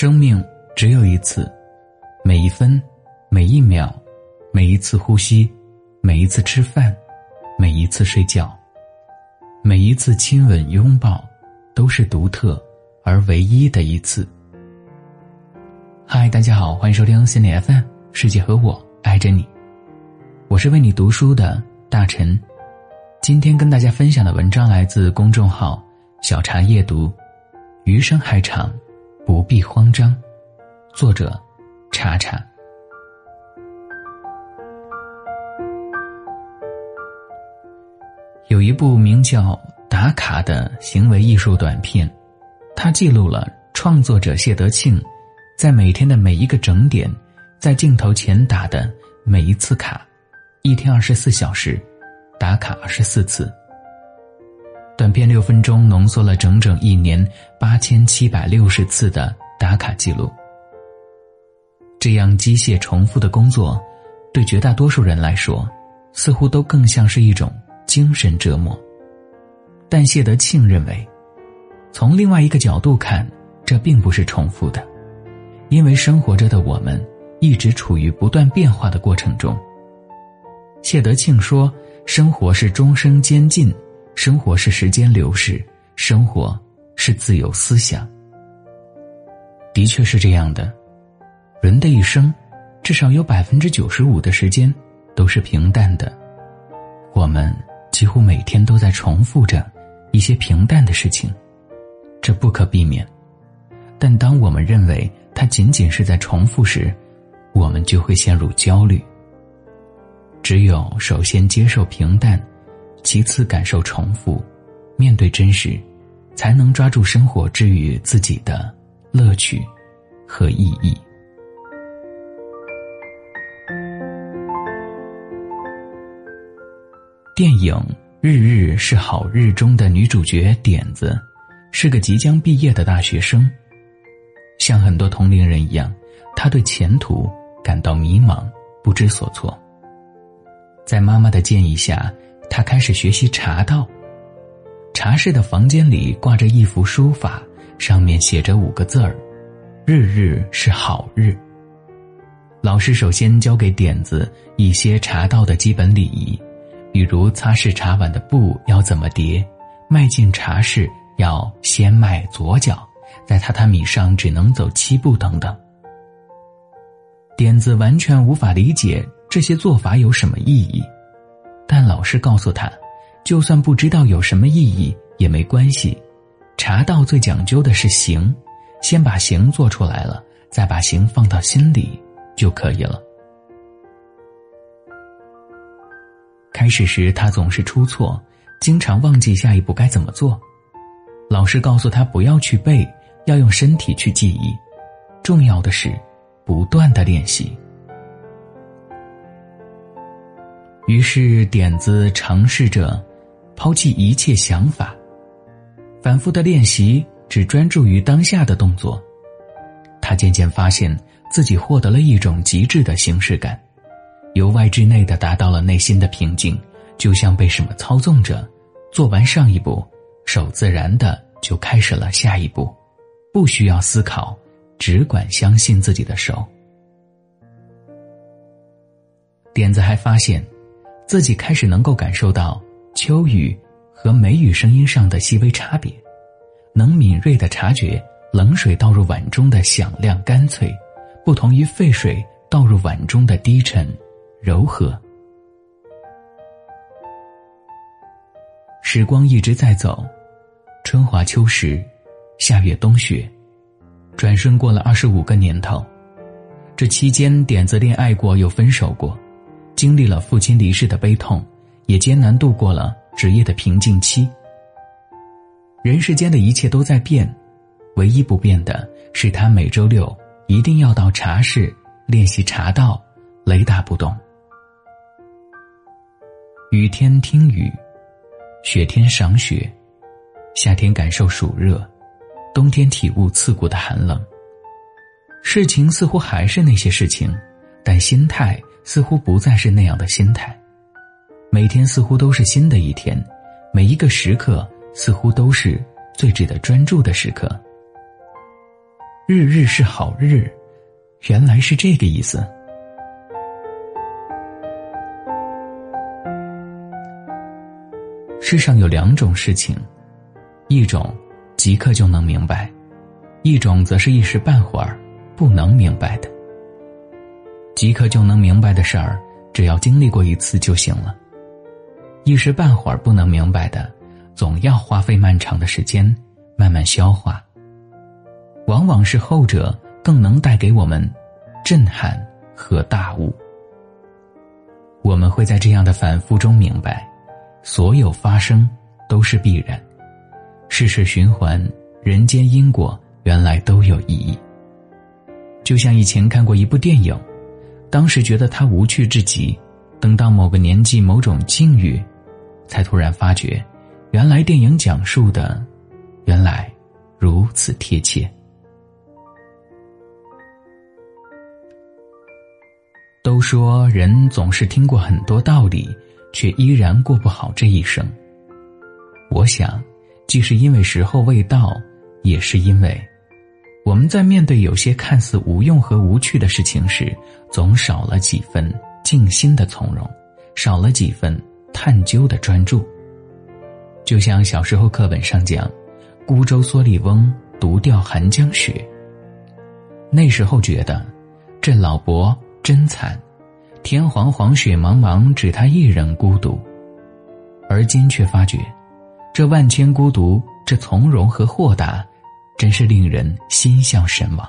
生命只有一次，每一分，每一秒，每一次呼吸，每一次吃饭，每一次睡觉，每一次亲吻拥抱，都是独特而唯一的一次。嗨，大家好，欢迎收听心理 FM，世界和我爱着你，我是为你读书的大陈。今天跟大家分享的文章来自公众号小茶夜读，余生还长。不必慌张，作者：查查。有一部名叫《打卡》的行为艺术短片，它记录了创作者谢德庆在每天的每一个整点，在镜头前打的每一次卡，一天二十四小时，打卡二十四次。短片六分钟浓缩了整整一年八千七百六十次的打卡记录。这样机械重复的工作，对绝大多数人来说，似乎都更像是一种精神折磨。但谢德庆认为，从另外一个角度看，这并不是重复的，因为生活着的我们一直处于不断变化的过程中。谢德庆说：“生活是终生监禁。”生活是时间流逝，生活是自由思想。的确是这样的，人的一生，至少有百分之九十五的时间都是平淡的。我们几乎每天都在重复着一些平淡的事情，这不可避免。但当我们认为它仅仅是在重复时，我们就会陷入焦虑。只有首先接受平淡。其次，感受重复，面对真实，才能抓住生活之于自己的乐趣和意义。电影《日日是好日》中的女主角点子，是个即将毕业的大学生，像很多同龄人一样，她对前途感到迷茫，不知所措。在妈妈的建议下。他开始学习茶道。茶室的房间里挂着一幅书法，上面写着五个字儿：“日日是好日。”老师首先教给点子一些茶道的基本礼仪，比如擦拭茶碗的布要怎么叠，迈进茶室要先迈左脚，在榻榻米上只能走七步等等。点子完全无法理解这些做法有什么意义。但老师告诉他，就算不知道有什么意义也没关系，茶道最讲究的是形，先把形做出来了，再把形放到心里就可以了。开始时他总是出错，经常忘记下一步该怎么做，老师告诉他不要去背，要用身体去记忆，重要的是不断的练习。于是，点子尝试着抛弃一切想法，反复的练习，只专注于当下的动作。他渐渐发现自己获得了一种极致的形式感，由外至内的达到了内心的平静，就像被什么操纵着。做完上一步，手自然的就开始了下一步，不需要思考，只管相信自己的手。点子还发现。自己开始能够感受到秋雨和梅雨声音上的细微差别，能敏锐的察觉冷水倒入碗中的响亮干脆，不同于沸水倒入碗中的低沉柔和。时光一直在走，春华秋实，夏月冬雪，转瞬过了二十五个年头，这期间点子恋爱过又分手过。经历了父亲离世的悲痛，也艰难度过了职业的瓶颈期。人世间的一切都在变，唯一不变的是他每周六一定要到茶室练习茶道，雷打不动。雨天听雨，雪天赏雪，夏天感受暑热，冬天体悟刺骨的寒冷。事情似乎还是那些事情，但心态。似乎不再是那样的心态，每天似乎都是新的一天，每一个时刻似乎都是最值得专注的时刻。日日是好日，原来是这个意思。世上有两种事情，一种即刻就能明白，一种则是一时半会儿不能明白的。即刻就能明白的事儿，只要经历过一次就行了；一时半会儿不能明白的，总要花费漫长的时间慢慢消化。往往是后者更能带给我们震撼和大悟。我们会在这样的反复中明白。所有发生都是必然，世事循环，人间因果原来都有意义。就像以前看过一部电影，当时觉得它无趣至极，等到某个年纪、某种境遇，才突然发觉，原来电影讲述的，原来如此贴切。都说人总是听过很多道理。却依然过不好这一生。我想，既是因为时候未到，也是因为我们在面对有些看似无用和无趣的事情时，总少了几分静心的从容，少了几分探究的专注。就像小时候课本上讲，“孤舟蓑笠翁，独钓寒江雪。”那时候觉得，这老伯真惨。天黄黄，雪茫茫，只他一人孤独。而今却发觉，这万千孤独，这从容和豁达，真是令人心向神往。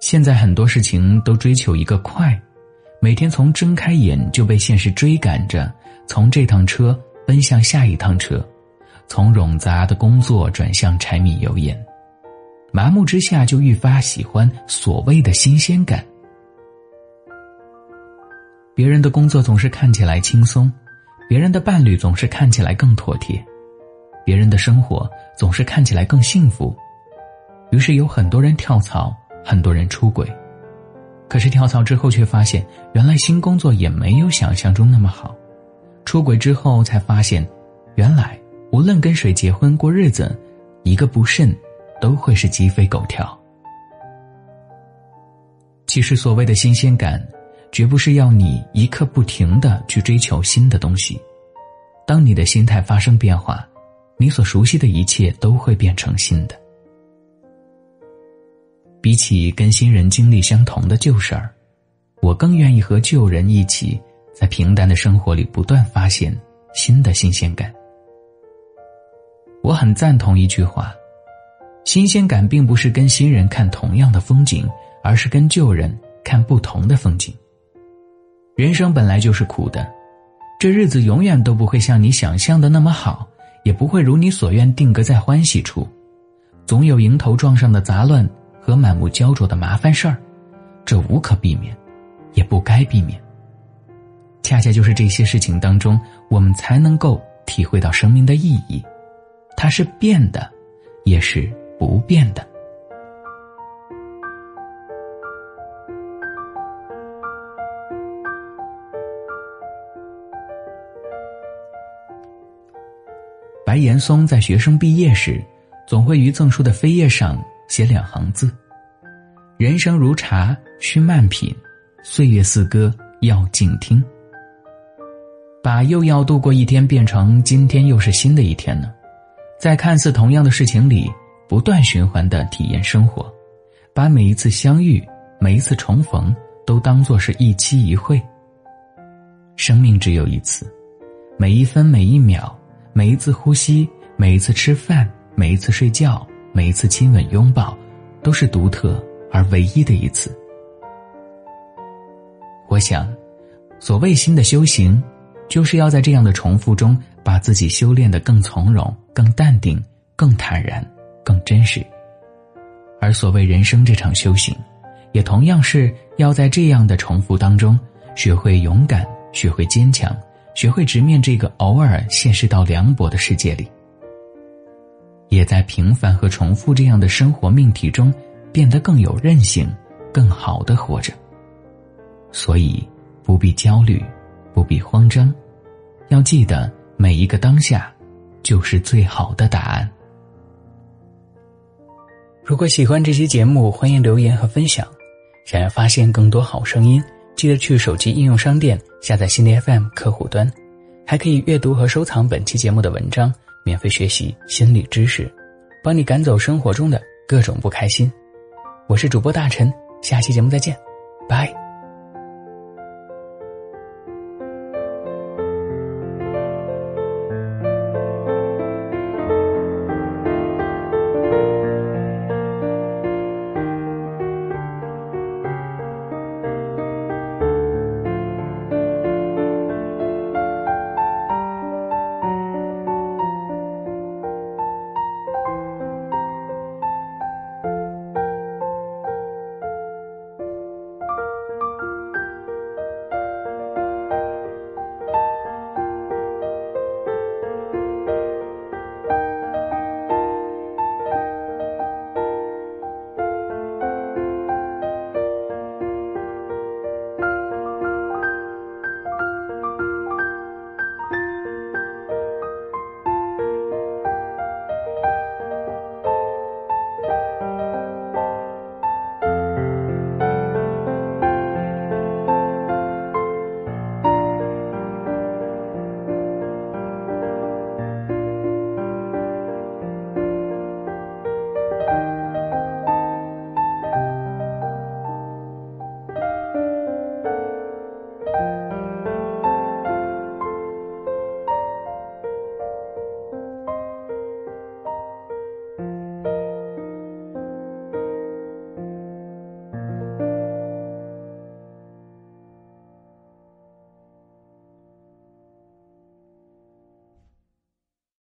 现在很多事情都追求一个快，每天从睁开眼就被现实追赶着，从这趟车奔向下一趟车，从冗杂的工作转向柴米油盐，麻木之下就愈发喜欢所谓的新鲜感。别人的工作总是看起来轻松，别人的伴侣总是看起来更妥帖，别人的生活总是看起来更幸福，于是有很多人跳槽，很多人出轨，可是跳槽之后却发现，原来新工作也没有想象中那么好，出轨之后才发现，原来无论跟谁结婚过日子，一个不慎，都会是鸡飞狗跳。其实所谓的新鲜感。绝不是要你一刻不停的去追求新的东西。当你的心态发生变化，你所熟悉的一切都会变成新的。比起跟新人经历相同的旧事儿，我更愿意和旧人一起，在平淡的生活里不断发现新的新鲜感。我很赞同一句话：新鲜感并不是跟新人看同样的风景，而是跟旧人看不同的风景。人生本来就是苦的，这日子永远都不会像你想象的那么好，也不会如你所愿定格在欢喜处，总有迎头撞上的杂乱和满目焦灼的麻烦事儿，这无可避免，也不该避免。恰恰就是这些事情当中，我们才能够体会到生命的意义，它是变的，也是不变的。白岩松在学生毕业时，总会于赠书的扉页上写两行字：“人生如茶，需慢品；岁月似歌，要静听。”把又要度过一天变成今天又是新的一天呢？在看似同样的事情里，不断循环的体验生活，把每一次相遇、每一次重逢都当作是一期一会。生命只有一次，每一分每一秒。每一次呼吸，每一次吃饭，每一次睡觉，每一次亲吻拥抱，都是独特而唯一的一次。我想，所谓新的修行，就是要在这样的重复中，把自己修炼的更从容、更淡定、更坦然、更真实。而所谓人生这场修行，也同样是要在这样的重复当中，学会勇敢，学会坚强。学会直面这个偶尔现实到凉薄的世界里，也在平凡和重复这样的生活命题中变得更有韧性，更好的活着。所以不必焦虑，不必慌张，要记得每一个当下，就是最好的答案。如果喜欢这期节目，欢迎留言和分享。想要发现更多好声音，记得去手机应用商店下载心理 FM 客户端，还可以阅读和收藏本期节目的文章，免费学习心理知识，帮你赶走生活中的各种不开心。我是主播大陈，下期节目再见，拜。